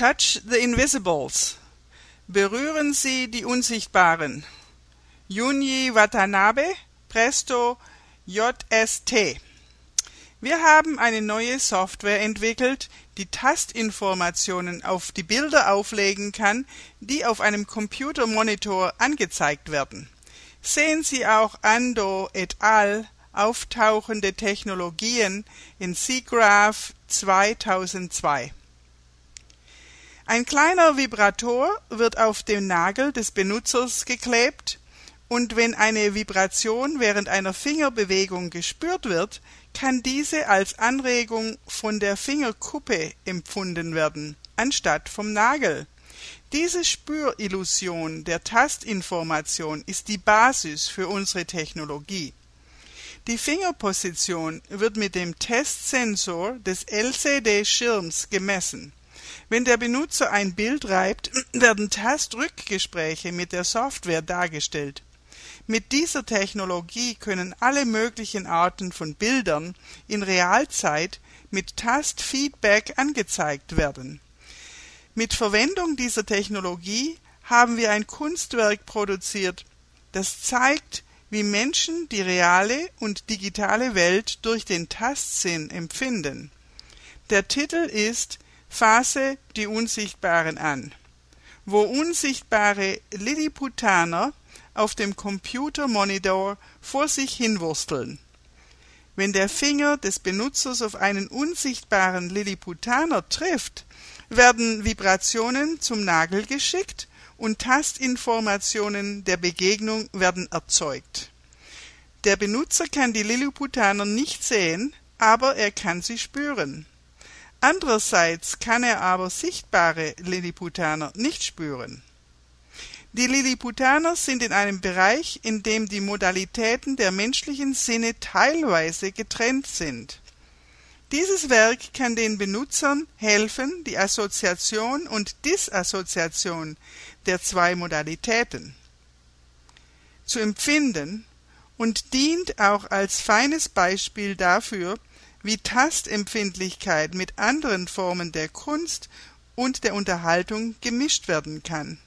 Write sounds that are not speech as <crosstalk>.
Touch the Invisibles. Berühren Sie die Unsichtbaren. Junji Watanabe, Presto JST. Wir haben eine neue Software entwickelt, die Tastinformationen auf die Bilder auflegen kann, die auf einem Computermonitor angezeigt werden. Sehen Sie auch Ando et al. Auftauchende Technologien in SIGGRAPH 2002. Ein kleiner Vibrator wird auf den Nagel des Benutzers geklebt und wenn eine Vibration während einer Fingerbewegung gespürt wird, kann diese als Anregung von der Fingerkuppe empfunden werden, anstatt vom Nagel. Diese Spürillusion der Tastinformation ist die Basis für unsere Technologie. Die Fingerposition wird mit dem Testsensor des LCD-Schirms gemessen. Wenn der Benutzer ein Bild reibt, <clears throat> werden Tastrückgespräche mit der Software dargestellt. Mit dieser Technologie können alle möglichen Arten von Bildern in Realzeit mit Tastfeedback angezeigt werden. Mit Verwendung dieser Technologie haben wir ein Kunstwerk produziert, das zeigt, wie Menschen die reale und digitale Welt durch den Tastsinn empfinden. Der Titel ist Phase die Unsichtbaren an, wo unsichtbare Lilliputaner auf dem Computermonitor vor sich hinwursteln. Wenn der Finger des Benutzers auf einen unsichtbaren Lilliputaner trifft, werden Vibrationen zum Nagel geschickt und Tastinformationen der Begegnung werden erzeugt. Der Benutzer kann die Lilliputaner nicht sehen, aber er kann sie spüren. Andererseits kann er aber sichtbare Lilliputaner nicht spüren. Die Lilliputaner sind in einem Bereich, in dem die Modalitäten der menschlichen Sinne teilweise getrennt sind. Dieses Werk kann den Benutzern helfen, die Assoziation und Disassoziation der zwei Modalitäten zu empfinden und dient auch als feines Beispiel dafür, wie Tastempfindlichkeit mit anderen Formen der Kunst und der Unterhaltung gemischt werden kann